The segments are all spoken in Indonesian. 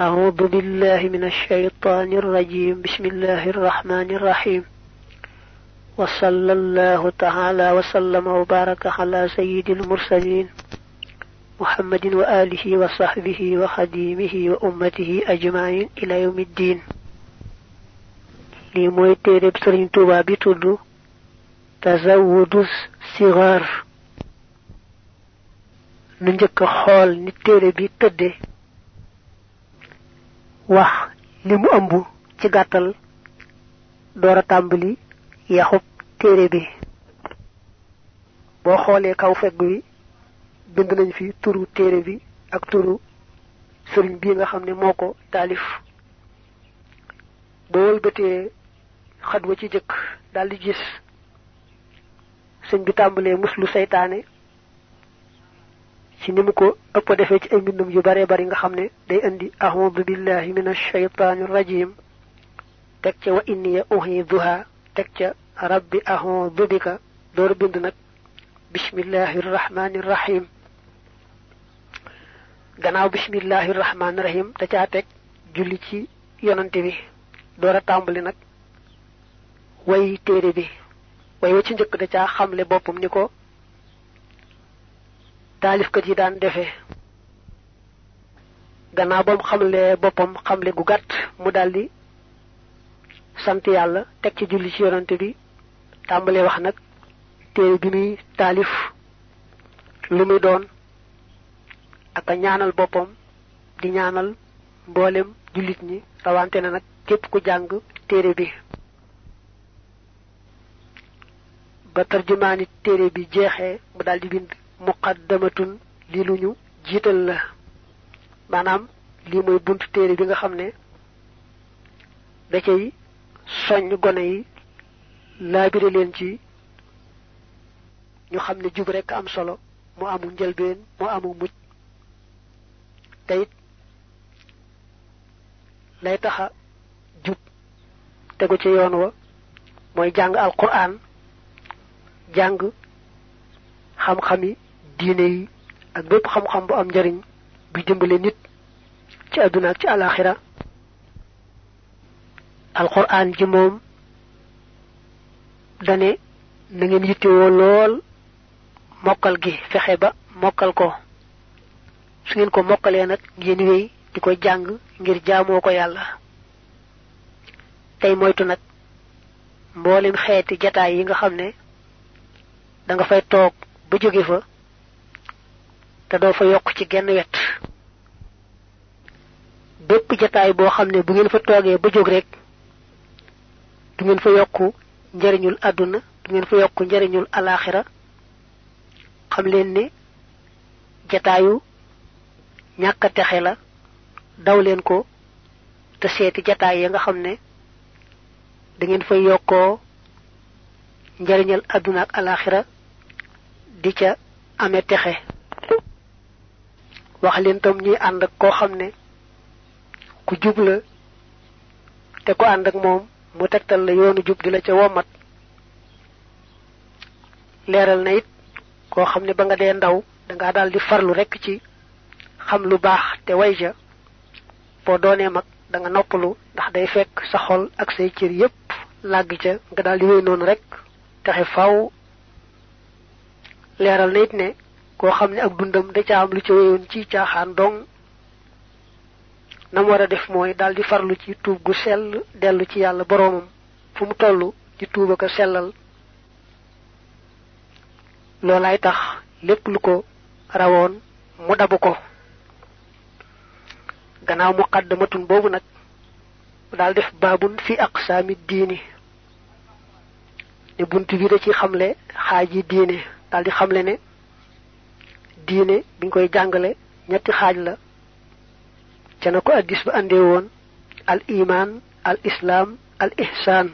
أعوذ بالله من الشيطان الرجيم. بسم الله الرحمن الرحيم. وصلى الله تعالى وسلم وبارك على سيد المرسلين محمد وآله وصحبه وخديمه وأمته أجمعين إلى يوم الدين. لي موي تيرب سرين توبا تزود الصغار. نجك خول ني تيري بي wax li mu ëmb ci gàttal door tàmbali yaxub téere bi. Boo xoolee kaw fegg wi bind nañ fi turu téere bi ak turu sëriñ bii nga xam ne moo ko taalif. Boo wëlbatee xat ci jëkk daldi gis sëñ bi tàmbalee muslu seytaane ci nimu ko ëpp defee ci ay mbindum yu bare bari nga xam ne day indi a'udhu billahi minash shaytanir rajim tek ca wa inni uhidhuha tek ca rabbi a'udhu bika door bind nag bismillahir rahmanir rahim gannaaw bismillahir rahmanir rahim da caa teg julli ci yonante bi door a tàmbali nag way téere bi way wa ci da caa xamle boppam ni ko taalifkat yi daan defee gannaaw bam xamle boppam xamle gu gàtt mu daldi sant yàlla teg ci julli ci yonante bi tàmbalee wax nag téere bi muy taalif lu muy doon ak ñaanal boppam di ñaanal mboolem jullit ñi rawante na nag képp ku jàng téere bi. Ba tarjumaani téere bi jeexee mu daldi bind muqaddamatun li luñu jiital la. Maanaam lii mooy buntu téere bi nga xam ne da cay soññ gone yi laabire leen ci ñu xam ne jub rekk am solo mu amul njëlbeen mu amul mujj. Te it lay taxa jub tegu ci yoon wa mooy jàng alquran jàng xam-xami diine yi ak bépp xam-xam bu am njariñ bi dimbale nit ci àdduna ak ci alaxira alquran ji moom dane na ngeen yittewoo lool mokkal gi fexe ba mokkal ko. Su ngeen ko mokkalee nag ngeen wéy di ko jàng ngir jaamoo ko yàlla. Tey moytu nag mboolem xeeti jataay yi nga xam ne da nga fay toog ba jóge fa te doo fa yokk ci genn wet. Bépp jataay boo xam ne bu ngeen fa toogee ba jóg rek du ngeen fa yokk njariñul àdduna du ngeen fa yokk njariñul alaxira xam leen ne jataayu ñàkk a texe la daw leen ko te seeti jataay ya nga xam ne da ngeen fay yokkoo njariñal àdduna ak alaxira di ca amee texe wax leen tam ñuy ànd ak koo xam ne ku jub la te ko ànd ak moom mu tegtal la yoonu jub di ca womat. Leeral na it koo xam ne ba nga dee ndaw danga daal di farlu rekk ci xam lu baax te way ja. Boo doonee da nga noppalu ndax day fekk sa xol ak say yépp ca nga daal di wéy noonu rek taxe faw. Leeral na it ne koo xam ne ak dundam da ca am lu ca wéyoon ci caaxaan dong. nam war a def mooy daal di farlu ci tuub gu sell dellu ci yàlla boroomam. fu mu toll ci tuuba ko sellal. loolaay tax lépp lu ko rawoon mu dabu ko. gannaaw muqaddamatun boobu nag daal def baabun fi aqsaami diini. ne bunt bi da ci xamle xaaji diine daal xamle ne diine biñ koy jàngale ñetti xaaj la. Ca na ko addis ba andee woon al iman al islam al ihsan.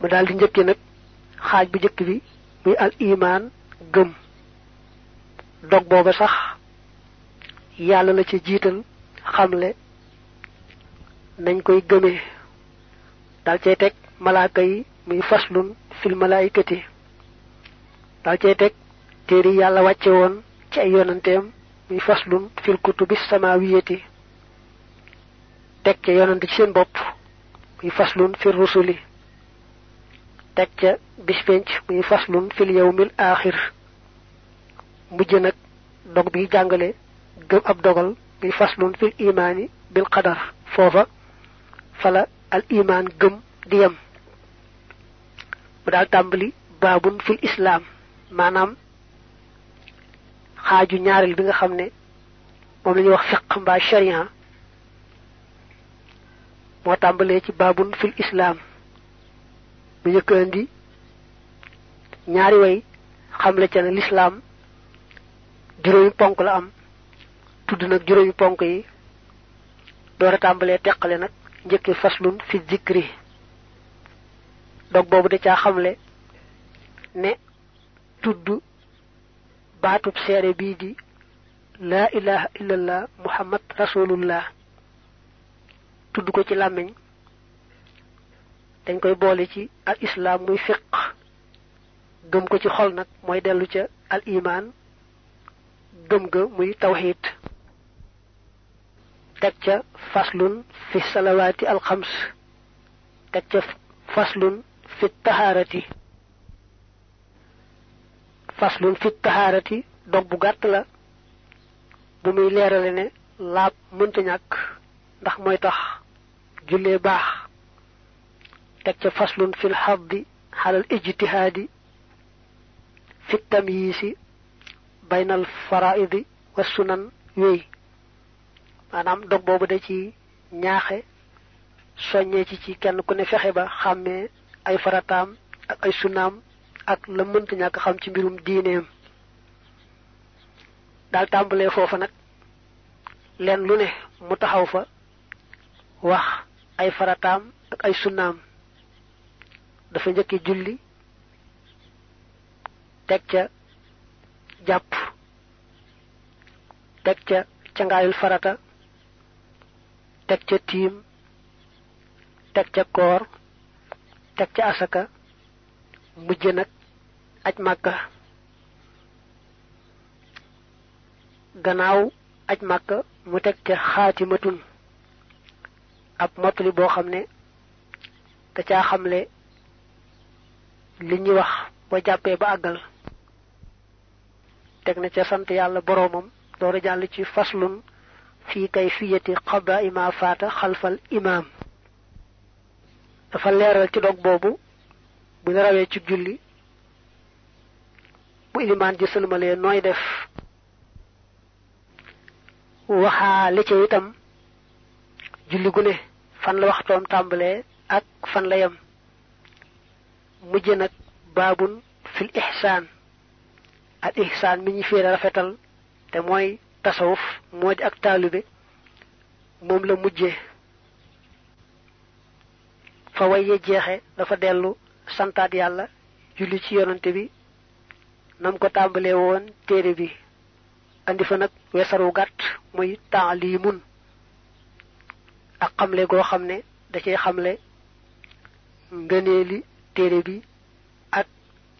Mu daal di njëkki nag xaaj bu njëkk bi muy al iman gëm. Dog booba sax yàlla la ca jiital xamle nañ koy gëmee dal cay teg malaaka yi muy faslun fil malaayikati. Dal cay teg téere yàlla wàcce woon ci ay yonanteem muy faslun fil kutubi samawiyati teg ca yonent ci seen bopp muy faslun fil rusuli teg ca bis penc muy faslun fil yawmil axir mujj nag dog bi jàngale gëm ab dogal muy faslun fil imaani bil qadar. Foofa fala al iman gëm di yem. Mu daal tàmbali baabun fil islam maanaam xaaju ñaareel bi nga xam ne moom la wax fiq mbaa sharia moo tàmbalee ci baabun fil islam bu njëkk indi ñaari way xamle ca ne lislaam juróomi ponk la am tudd nag juróomi ponk yi door tàmbalee teqale nag njëkke faslun fi zikri dog boobu da caa xamle ne tudd baatub seere bii di laa ilaha illallah muhammad rasulullah tudd ko ci làmmiñ dañ koy boole ci al islam muy fiq gëm ko ci xol nag mooy dellu ca al iman gëm ga muy tawxid teg ca faslun fi salawaati al xams teg ca faslun fi tahaarati فصل في الطهارة دوب غات لا بومي ليرال ني لا مونتا نياك داخ موي تاخ جولي باخ تك فصل في الحظ على الاجتهاد في التمييز بين الفرائض والسنن وي manam dog bobu da ci ñaaxé soñé ci ci kenn ku ne fexé ba xamé ay faratam ak ay sunnam ak la mënta ñàkk xam ci mbirum diineem. Daal tàmbalee foofa nag leen lu ne mu taxaw fa wax ay farataam ak ay sunnaam. Dafa njëkki julli teg ca jàpp teg ca cangaayul farata teg ca tiim teg ca koor teg ca asaka mujj nag aj màkka. Gannaaw aj màkka mu teg ca xaatimatun ab mottali boo xam ne da caa xamle li ñuy wax boo jàppee ba àggal. Teg na ca sant yàlla boroomam door jàll ci faslun fii kay fiyati xaba ima faata xalfal imaam. Dafa leeral ci dog boobu bu ñu rawee ci julli bu ilimaan ji sëlmalee nooy def waxaale ca itam julli gu ne fan la waxtoom tàmbalee ak fan la yem. Mujj nag baabun fil ihsaan al ihsaan mi ñu fiire rafetal te mooy tasawuf moo ak taalibe moom la fa waye jeexe dafa dellu santaat yàlla julli ci yonante bi nam ko tàmbalee woon téere bi. Andi fa nag weesaru gàtt muy taalimun ak xamle goo xam ne da cay xamle ngëneeli téere bi ak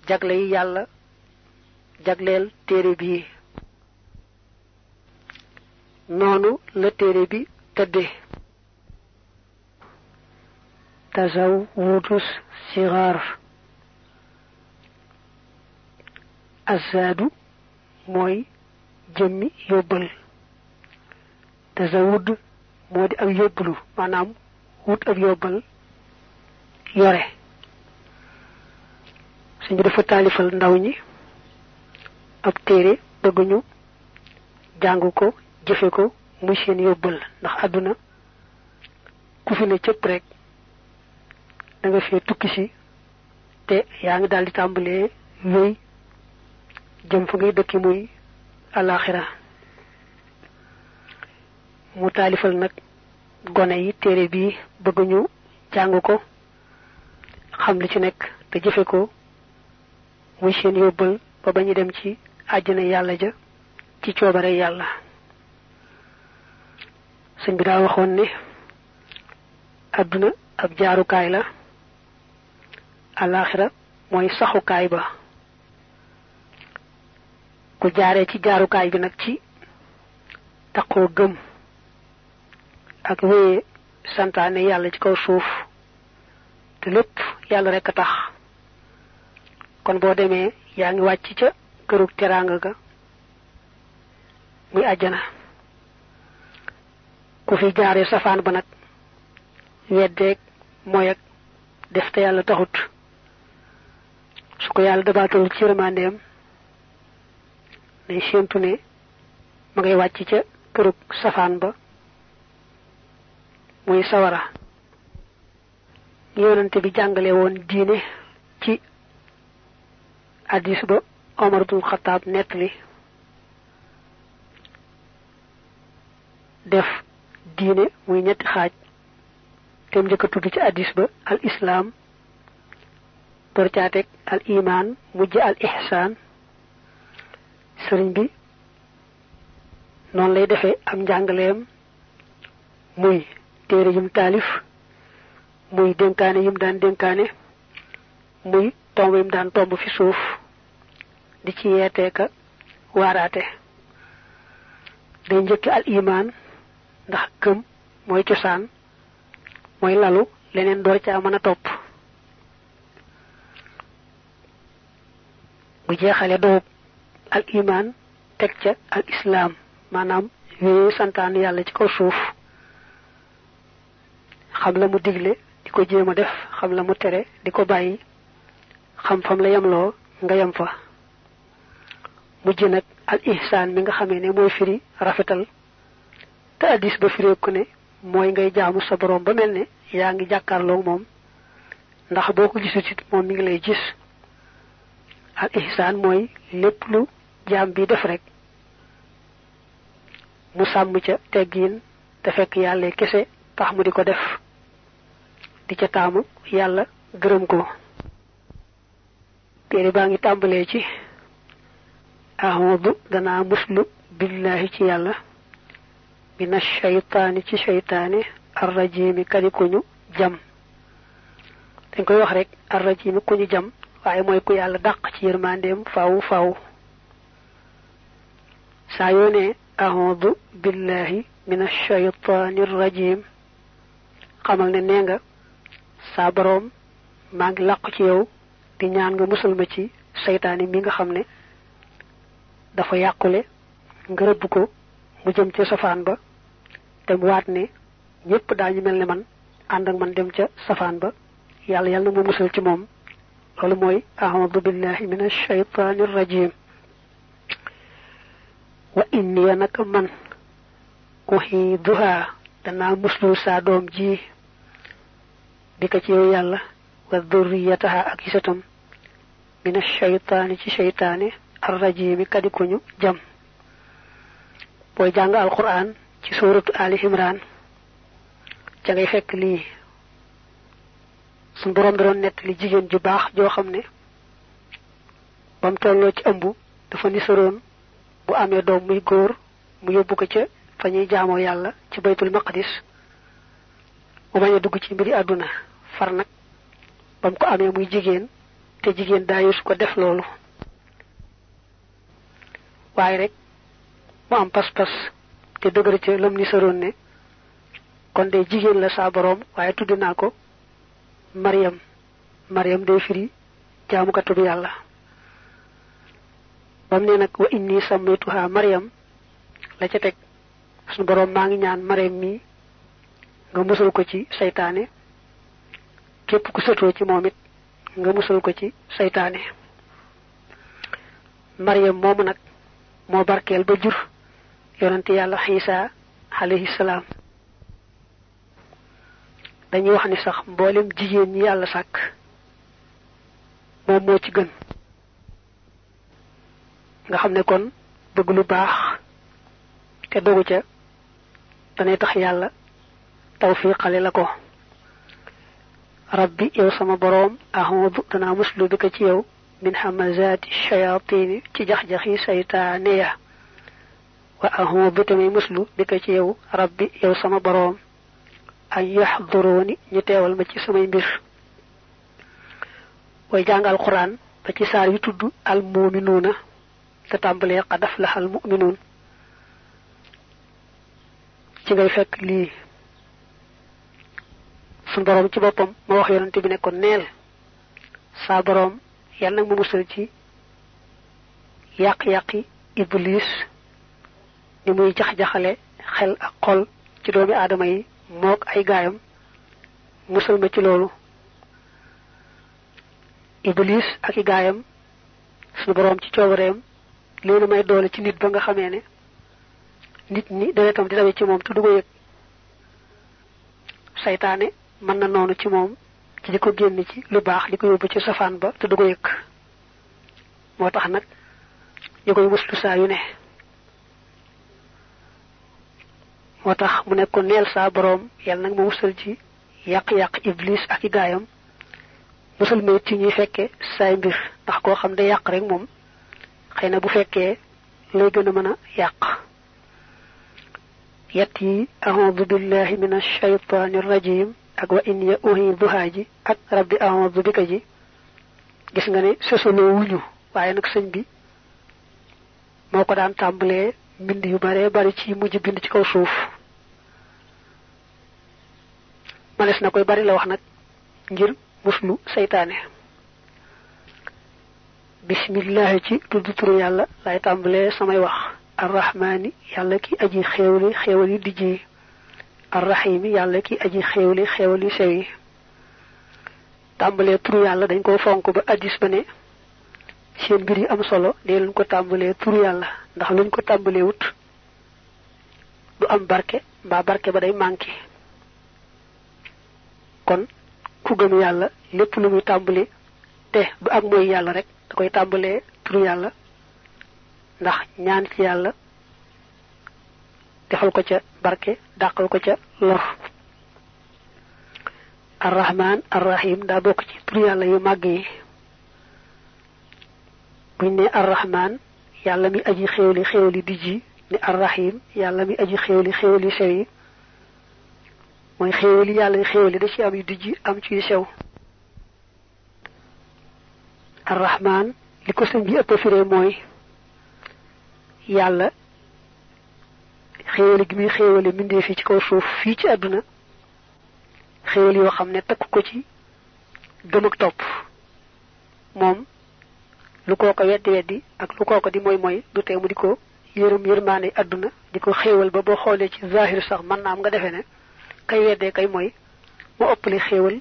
jagle yi yàlla jagleel téere bi. Noonu la téere bi tëdde tazawudus sigaar azaadu mooy jëmmi yóbbal tazawud moo di ak yóbbalu maanaam wut ab yóbbal yore suñu dafa taalifal ndaw ñi ab téere bëgguñu jàng ko jëfe ko muy seen yóbbal ndax àdduna ku fi ne cëpp rek da nga fee tukki si te yaa ngi daal di tàmbalee wéy jëm fa ngay dëkki muy alaxira mu taalifal nag gone yi téere bii bëgguñu jàng ko xam li ci nekk te jëfe ko muy seen yóbbal ba ba ñu dem ci àjjana yàlla ja ci coobare yàlla. Sëñ bi daa waxoon ne àdduna ab jaarukaay la alaxira mooy saxukaay ba ku jaaree ci jaarukaay bi nag ci taqoo gëm ak wéye santaane yàlla ci kaw suuf te lépp yàlla rek tax kon boo demee yaa ngi wàcc ca kërug teraanga ga muy àjjana ku fi jaaree safaan ba nag weddeeg mooy ak def te yàlla taxut su ko yàlla dabaatal ci yërmandeem day séentu ne ma ngay wàcc ca kërug safaan ba muy sawara. Yonante bi jàngale woon diine ci hadis ba omar xataab def diine muy ñetti xaaj njëkk tudd ci hadis ba al islam door al iman mujj al ihsaan sëriñ bi noonu lay defee am njàngaleem muy téere yim taalif muy dénkaane yim daan dénkaane muy tomb yim daan tomb fi suuf di ci yeeteeka waaraate. Day njëkki al iman ndax gëm mooy cosaan mooy lalu leneen door caa mën a topp bu jeexale doob al iman teg ca al islam maanaam wéye santaan yàlla ci kaw suuf. Xam la mu digle di ko jéem a def. Xam la mu tere di ko bàyyi. Xam fam la yemloo nga yem fa. Nag al ihsaan mi nga xamee ne mooy firi rafetal. Te addis ba fireeku ne mooy ngay jaamu sa borom ba mel ne yaa ngi jàkkaarloo moom. Ndax boo ko moom mi ngi lay gis al ihsaan mooy lépp lu jaam bi def rek mu sàmm ca teggiin te fekk yàlla kese tax mu di ko def di ca taamu yàlla gërëm ko. Téere baa ngi ci muslu billahi ci ci kadi jam. Dañ koy wax rek jam waaye mooy ku yàlla dàq ci yërmandeem faaw faaw saa yoo ne ahudu billahi mina shaytaani rajim xamal ne nee nga saa boroom maa ngi làqu ci yow di ñaan nga musal ma ci seytaane mi nga xam ne dafa yàqule nga rëbb ko mu jëm ca safaan ba te mu waat ne ñépp daañu mel ne man ànd ak man dem ca safaan ba. Yàlla yàlla na ma musal ci moom loolu mooy ahmadu billahi min ashaytaani rajim. Wa inni naka man uxiiduha danaa muslul saa doom ji bi ka ci yow yàlla wa durriyataha ak isatam min ashaytaani ci shaytaani arrajimi kadi ko ñu jam. Booy jàng alquran ci suuratu ali imran ca ngay fekk suñ boroom da doon nettali jigéen ju baax joo xam ne bam tolloo ci ëmb dafa nisaroon bu amee doom muy góor mu yóbbu ko ca fa ñuy jaamoo yàlla ci baytul maqdis mu bañ a dugg ci mbiri àdduna far nag bam ko amee muy jigéen te jigéen daa su ko def loolu. waaye rek mu am pas-pas te dëgër ca lam ni saroon ne kon de jigéen la saa boroom waaye tudd ko Mariam. Mariam day firi jaamukatu bi yàlla. Bam ne nag wa inni sammaytuha Mariam. La ca teg suñu boroom maa ngi ñaan Mariam mi nga musal ko ci saytaane képp ku sëtoo ci moom it nga musal ko ci saytaane Mariam moomu nag moo barkeel ba jur yonante yàlla xiisa alayhi salaam dañuy wax ni sax mboolem jigéen ñi yàlla sàkk moom moo ci gën nga xam ne kon bëgg lu baax te dogu ca danay tax yàlla tawfiqale la ko rabbi yow sama boroom ahudu danaa muslu bi ko ci yow min hamazaati shayatini ci jax-jaxi saytaane wa ahudu tamay muslu bi ko ci yow rabbi yow sama boroom ay yaxdurooni ñu teewal ma ci samay mbir. Way jàng alquran ba ci saar yu tudd al muminuuna te tàmbalee qad aflaha al muminuun ci ngay fekk lii. Sun borom ci boppam ma wax yonante bi ne ko neel saa borom yàlla nag mu musal ci iblis ni muy jax-jaxale xel ak xol ci doomi aadama yi mook ay gaayam musal ma ci loolu. Iblis ak i gaayam suñu borom ci coobareem leena may doole ci nit ba nga xamee ne nit ñi deretam di dawe ci moom te du ko yëg. Saytaane mën na noonu ci moom ci di ko génn ci lu baax di ko yóbbu ci safaan ba te yëg. Moo tax nag ñu koy muslu saa yu ne moo tax mu ne ko neel saa boroom yàlla nag ma musal ci yàq-yàq iblis ak i gaayam. Musal ma ci ñuy fekke saay mbir ndax koo xam day yàq rek moom xëy na bu fekkee lay gën a mën a yàq. Yett yi aoudu billahi min alshaytani rajim ak wa in ya uhiduhaa ji ak rabbi aoudu bika ji. Gis nga ne sosoloo wuñu waaye nag sëñ bi moo ko daan tàmbalee mbind yu bare bari ci mujj bind ci kaw suuf manes na koy bari la wax nag ngir muslu seytaane bismillahi ci tudd turu yàlla lay tàmbalee samay wax. Arrahmaani yàlla ki aji xéewli xéewal yu dijj yi arrahimi yàlla ki aji xéewli xéewal yu sew tàmbalee turu yàlla dañ ko fonk ba addis ba seen mbir am solo dee luñ ko tàmbalee turu yàlla ndax luñ ko tàmbalee wut du am barke mbaa barke ba day kon ku gëm yàlla lépp lu muy tàmbali te du ak mooy yàlla rek da koy tàmbalee turu yàlla. Ndax ñaan ci yàlla defal ko ca barke dàqal ko ca lor. Arrahman arrahim daa bokk ci turu yàlla yu màgg yi. Buñ ne arrahman yàlla mi aji xéewli xéewli dijji ni arrahim yàlla mi aji xéewli xéewli sew yi mooy xéewali yàlla xéewali da ci am yu dijji am ci yu sew arrahman li ko sëñ bi ëpp firee mooy yàlla xéewali gi muy xéewali mbindee fii ci kaw suuf fii ci àdduna xéewal yoo xam ne takk ko ci gëm ak topp moom lu kooko weddi weddi ak lu kooko di mooy mooy du tee mu di ko yërëm yërmaane àdduna di ko xéewal ba boo xoolee ci zahir sax mën naa am nga ne kay weddee kay mooy mu ëppale xéewal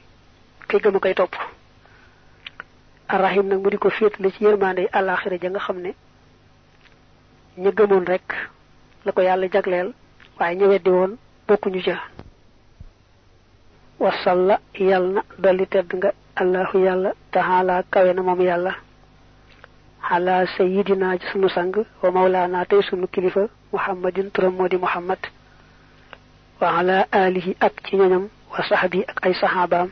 kay gëm a koy topp. Arrahim nag mu di ko féetale ci yërmaande àllaaxira ja nga xam ne ña gëmoon rek la ko yàlla jagleel waaye ña weddi woon bokkuñu ca. Wasalla yàlla na dolli tedd nga allahu yàlla taxaala kawe na moom xalaa sayidina ci sunu sang wa mawlaana tey sunu kilifa muhammadin turam moo di muhammad wa ala alihi ak ci ñoñam wa saxbi ak ay saxaabaam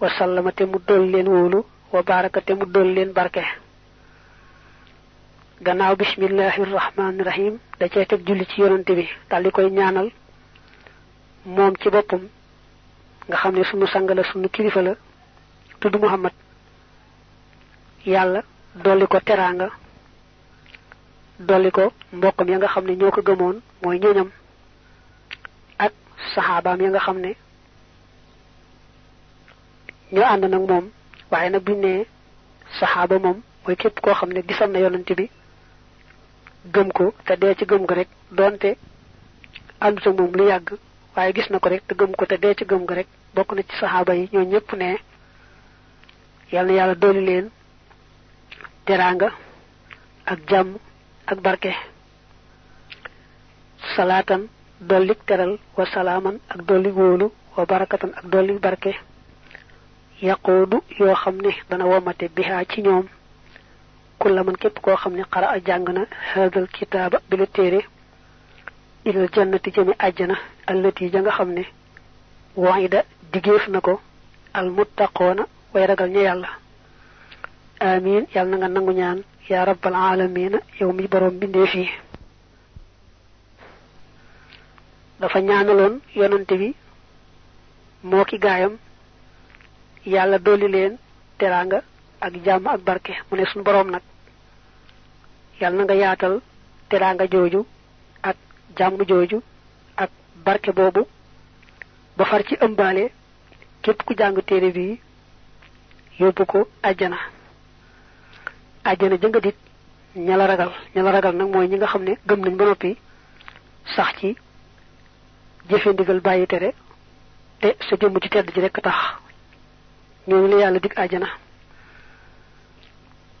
wa sallama te mu dool leen wóolu wa baraka te mu dool leen barke gannaaw bismillahi rahmaani rahim da cay teg julli ci yonante bi dal di koy ñaanal moom ci boppam nga xam ne sunu sang la sunu kilifa la tudd muhammad yàlla dolli ko teraanga dolli ko mbokkam ya nga xam ne ñoo gëmoon mooy ñoñam ak saxaabaam ya nga xam ne ñoo ànd nag moom. Waaye nag buñ ne saxaaba moom mooy képp gisoon na bi gëm ko te dee ci gëm ko rek doonte àndut ak moom lu yàgg waaye gis na ko rek te gëm ko te dee ci gëm ko rek na ci yi ñoo ne leen teraanga ak jàmm ak barke. Salaatan dollik teral wa salaaman ak dollik wóolu wa barakatan ak dollik barke. Yaqoodu yoo xam ne dana womate bihaa ci ñoom. Kulla man képp koo xam ne xara na hadal kitaaba bi la téere jannati jëmi àjjana allati ja nga xam ne waida digéef na ko al muttaqoona way ragal ña yàlla amin. Yàlla na nga nangu ñaan. Yaa rabbal alamina yow mi boroom bindee fii dafa ñaanaloon yonante bi moo ki gaayam. Yàlla dolli leen teraanga ak jàmm ak barke. Mu ne suñu boroom nag yàlla na nga yaatal teraanga jooju ak jàmm jooju ak barke boobu ba far ci ëmbaale képp ku jàng téere bi yóbbu ko àjjana àjjana jënga dit ñala ragal ñala ragal nag mooy ñi nga xam ne gëm nañ ba noppi sax ci jëfe ndigal bàyyi tere te sa jëmm ci tedd ji rek tax. Ñooñu la yàlla dig àjjana.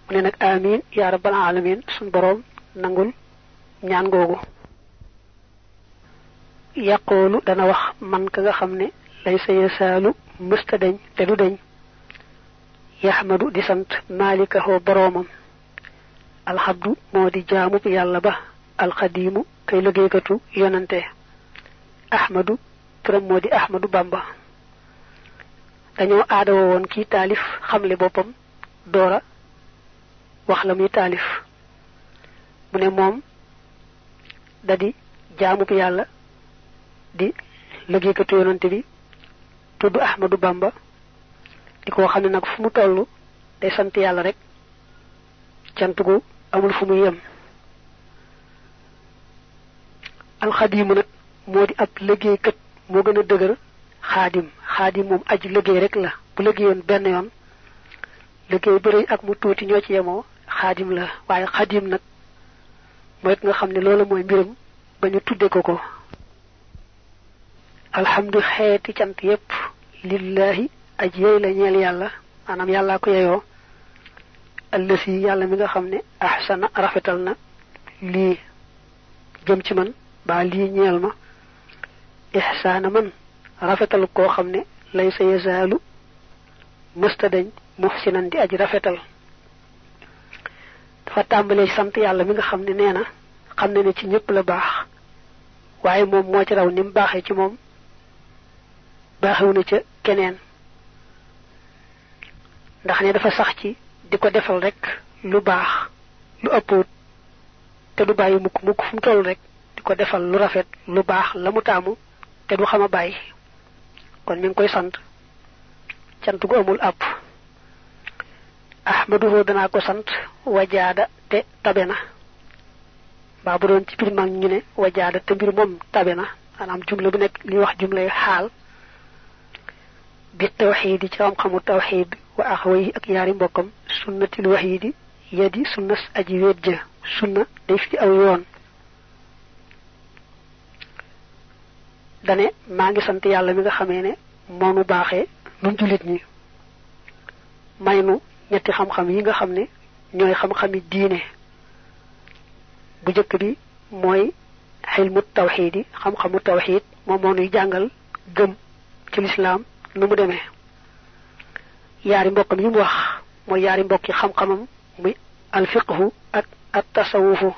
Mu ne nag amin ya rabbal alamin sun borom nangul ñaan googu. Yaqoolu dana wax man ka nga xam ne lay mësta dañ te du dañ yaxmadu di sant malikaho boroomam alxabdu moo di jaamub yàlla ba alxadiimu kay liggéeykatu yonante ahmadu turam moo di ahmadu bamba dañoo aadawa woon kii taalif xamle boppam doora wax la muy taalif mu ne moom da di di liggéeykatu yonante bi ahmadu bamba di ko xam ne nag fu mu toll day sant yàlla rek. Cant gu amul fu muy yem. Alxadimu nag moo di ab liggéeykat moo gën a dëgër xaadim. Xaadim moom aji liggéey rek la. Bu liggéeyoon benn yoon liggéey bëri ak mu tuuti ñoo ci yemoo xaadim la. Waaye xadim nag mooy nga xam ne loolu mooy mbiram ba ñu tudde ko ko. Alhamdu xeeti cant yépp. Lillahi aji yey la ñeel yàlla maanaam yàllaa ko yeyoo allasi yàlla mi nga xam ne ahsana rafetal na lii jëm ci man baa lii ñeel ma ihsaana man rafetal koo xam ne lay sa yazaalu mësta dañ muhsinan di aji rafetal. Dafa tàmbalee sant yàlla mi nga xam ne nee na xam ne ne ci ñëpp la baax waaye moom moo ci raw ni mu baaxee ci moom baaxewu na ca keneen ndax ne dafa sax ci di ko defal rek lu baax lu ëpput te du bàyyi mukk mukk fu rek di defal lu rafet lu la mu taamu te du xam a bàyyi. Kon mi ngi koy sant. Cant gu amul àpp. Ahmaduhu danaa ko sant wajaada te tabe na. Mbaa bu doon ci biir mag ñu ne wajaada te mbir moom tabe na. Maanaam jumla bu nekk li wax jumlay xaal. Bi tawxiid ci xam-xamu tawxiid wa axawayhi ak yaari mbokkam sunnatil waxiidi yadi sunnas aji wéet ja sunna day fi aw yoon dane maa ngi sant yàlla mi nga xamee ne moonu baaxee nun jullit ñi may nu ñetti xam-xam yi nga xam ne ñooy xam-xami diine bu jëkk bi mooy xilmu tawxiid xam-xamu tawxiid moom moo nuy jàngal gëm ci lislaam nu mu demee yaari mbokkam yi mu wax. Mooy yaari mbokki xam-xamam muy alfiqhu ak at tasawufu.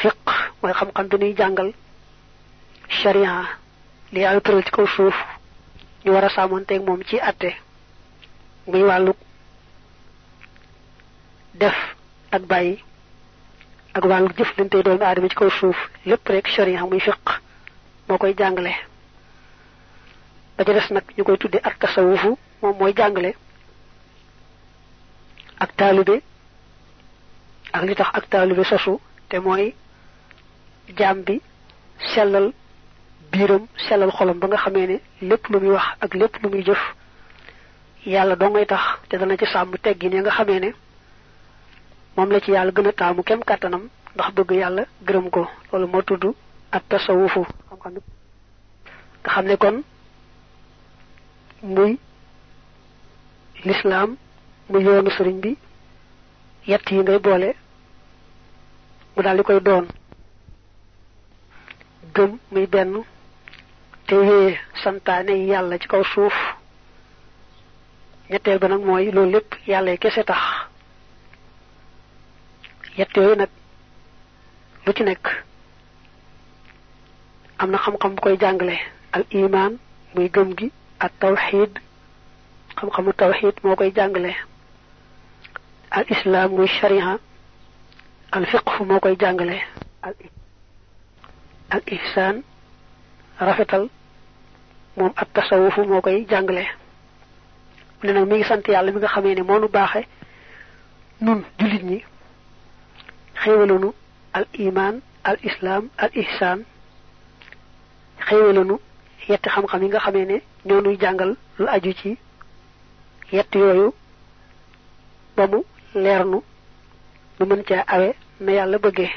Fiq mooy xam-xam bi nuy jàngal sharia li yàlla tëral ci kaw suuf. Ñu war a sàmmonteeg moom ci atte. Muy wàllu def ak bàyyi ak wàllu jëflante doomu aadama ci kaw suuf. Lépp rek sharia muy fiq moo koy jàngale. Ba ca des nag ñu koy tudde ak tasawufu moom mooy jàngale ak taalibe ak li tax ak taalibe sosu te mooy jaam bi sellal biiram sellal xolam ba nga xamee ne lépp lu muy wax ak lépp lu muy jëf yàlla doo tax te dana ci sàmm ya nga xamee ne moom la ci yàlla gën a taamu kem kàttanam ndax bëgg yàlla gërëm ko. Loolu moo tudd ak tasawufu. Xam-xam nga xam ne kon muy lislaam mu yoonu sëriñ bi yett yi ngay boole mu daal di koy doon. Gëm muy benn te wéye santaane yàlla ci kaw suuf. Ñetteel ba nag mooy loolu lépp yàlla kese tax. Yett yooyu nag lu ci nekk am na xam-xam bu koy jàngale. Al iman muy gëm gi ak tawxid xam-xamu tawxid moo koy jàngale. Al islam muy sharia al fiqh moo koy jàngale. Al ihsaan rafetal moom ak tasawufu moo koy jàngale. Ne nag mi ngi sant yàlla mi nga xamee ne moo nu baaxe. Nun jullit ñi xéewalunu al iman al islam al ihsaan. Xéewalanu yetti xam-xam yi nga xamee ne ñoo nuy jàngal lu aju ci yett yooyu ba mu leernu nu mën caa awe na yàlla bëggee.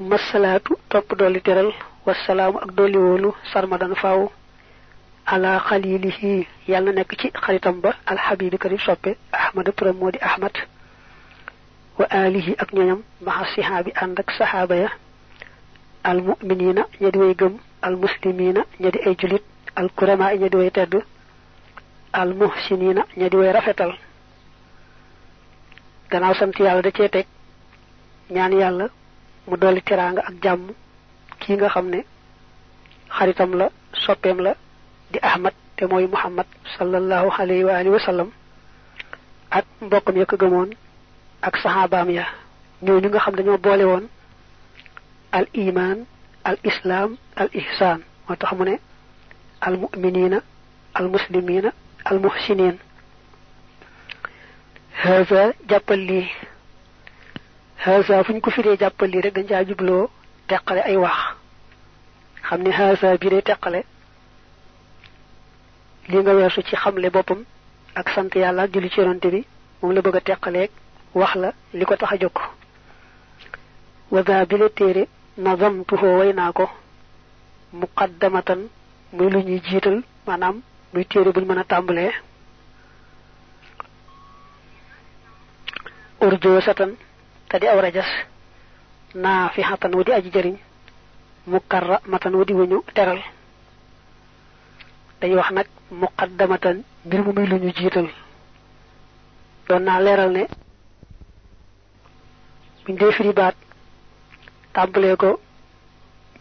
Masalaatu topp dolli teral wasalaamu ak dolli wóolu sarmadan faaw ala xalilihi yàlla nekk ci xaritam ba alxabibi kadi soppe ahmada turam moo di ahmad wa alihi ak ñoñam maxa sihaabi ànd ak ya almuminina ña di way gëm almuslimina ña di ay julit alkurama di way tedd almuhsinina ña di way rafetal. Gannaaw sant yàlla da cee teg ñaan yàlla mu dolli teraanga ak jàmm kii nga xam xaritam la soppeem la di ahmad te mooy muhammad sallallahu alayhi wa alihi wa sallam ak mbokkam ya ko gëmoon ak saxaabaam ya. Ñooñu nga xam dañoo boole woon al iman al islam al ihsan. Moo tax mu ne al muminina al muslimina al muhsinin haza jàppal lii haza fu ñu ko firee jàppal lii rek dañ caa jubloo teqale ay wax. Xam ne haza bi day teqale li nga weesu ci xamle boppam ak sant yàlla ak julli ci yonante bi moom la bëgg a teqaleeg wax la li ko tax a jóg. Wada bi la téere nazamtuhoo way naa ko muqaddamatan muy lu ñuy jiital maanaam muy téere buñ mën a tàmbalee urjo satan te di aw rajas naa fi xatan wu di aji jëriñ mukarra matan wu di wuñu teral. Dañuy wax nag muqaddamatan mbir mu muy lu ñu jiital doon naa leeral ne. Buñ dee firi baat. Tàmbalee ko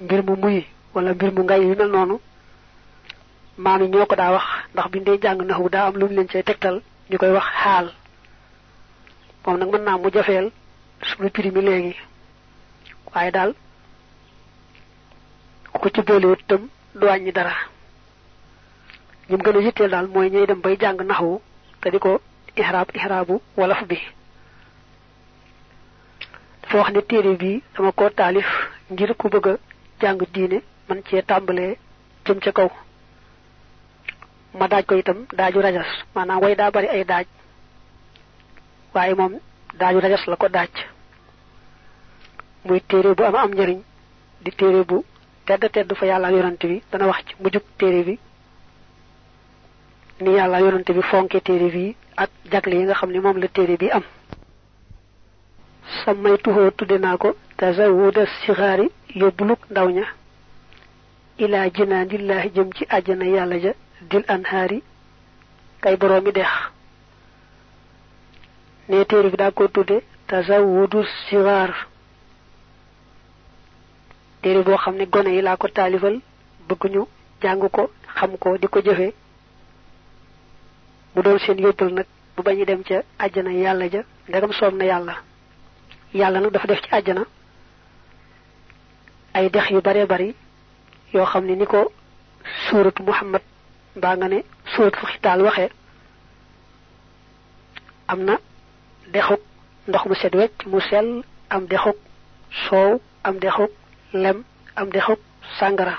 mbir mu muy wala mbir mu ngay yu mel noonu maam yi ñoo ko daa wax ndax biñ dee jàng naxu daa am lu leen cay tegtal ñu koy wax xaal. Moom nag mën naa mu jafeel suñu firi mi léegi. Waaye daal ku ci du wàññi dara. Gën a yitteel daal mooy dem bay jàng te di ko ihraab ihraabu wolof bi. Dafa wax ne téere bi dama ko taalif ngir ku bëgg a jàng diine man cee tàmbalee jëm ca kaw ma daaj ko itam daaju rajas. Maanaam way daa bari ay daaj. Waaye moom daaju rajas la ko daaj. Muy téere bu am am njëriñ di téere bu tedd tedd fa yàlla yonante bi. Dana wax ci mujjug téere bi. Ni yàlla yonante bi fonke téere bi ak jagle yi nga xam ne moom la téere bi am. Samay tuxoo tudde naa ko tazawuda sixaari yóbbuluk ndaw ña. Ilaa jinaanillaahi jëm ci àjjana yàlla ja. Dil anhaari kay boroomi dex. Ne téere bi daa ko tudde tasawudu sixaar téere boo xam ne gone yi laa ko taalifal bëgg ñu jàng ko xam ko di ko jëfe. Mu doon seen yóbbal nag bu bañu dem ca àjjana yàlla ja ndegam soob na yàlla. Yàlla nag dafa def ci àjjana ay dex yu bare bari yoo xam ne ni ko suuratu muhammad mbaa nga ne suuratu xitaal waxee am na dexuk ndox wecc mu sell am dexuk soow am dexuk lem am dexuk sàngara.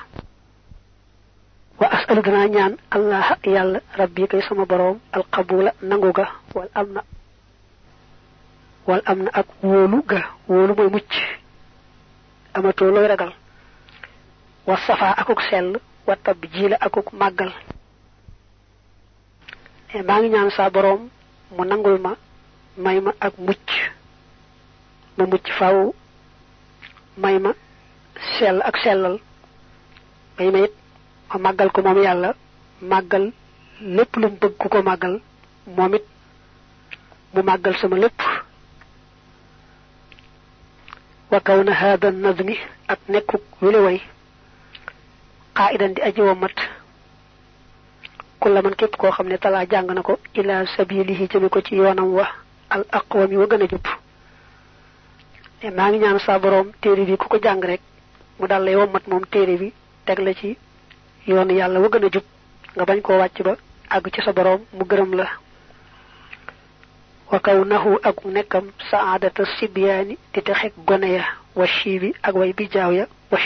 Wa asalu danaa ñaan allah yàlla rabbi kay sama boroom alqabula nangu ga wal am na wal am na ak wóolu ga. Wóolu mooy mucc amatoo looy ragal. Wa safa akuk sell wa tab jiila akuk màggal maa ngi ñaan saa mu nangul ma may ma ak mucc. Ma mucc faw may ma sell ak sellal. May ma it ma màggal ko moom yàlla màggal lépp lu bëgg ku ko màggal. Moom it mu màggal sama lépp. Wa hada nadmi ak nekkuk wile way di aji womat kulla man képp koo xam ne talaa jàng ila sabilihi jëme ko ci yoonam wa al aqwami wa gën a jub. Maa ngi ñaan saa boroom téere bi ku ko jàng rek mu dal lay womat moom téere bi teg la ci wa nga bañ ba ci sa boroom mu gërëm la. Wa kaw nahu ak nekkam saadata sibyaani di texeg gone ya wa ak way ya wa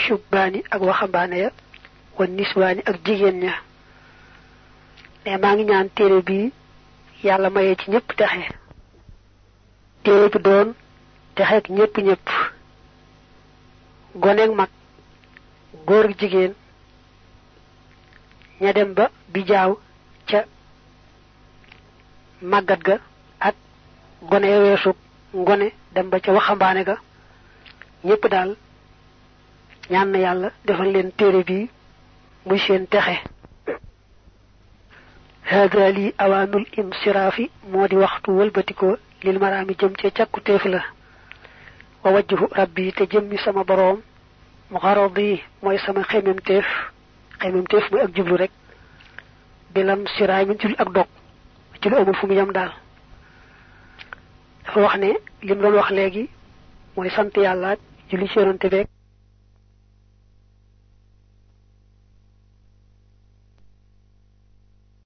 ak ya wa ak ne maa ngi ñaan téere bi yàlla maye ci ñëpp texe. téere bi doon texeek ñëpp ñëpp. goneeg mag góor jigéen ña dem ba bijaaw ca màggat ga ak gone weesu ngone dem ba ca waxambaane ga ñépp daal ñaan na yàlla defal leen téere bi muy seen texe. هذا لي أوان الانصراف مودي وقت والبتكو للمرام جمتي تشكو تيفلا ووجه ربي تجمي سما بروم. مغرضي موي سما خيمم تيف خيمم تيف موي أكجبل رك. بلان سراي من تل أكدوك تل أمو فمي يام دال. وخني لم لون وخ لغي موي سانتي الله جولي شيرون تبيك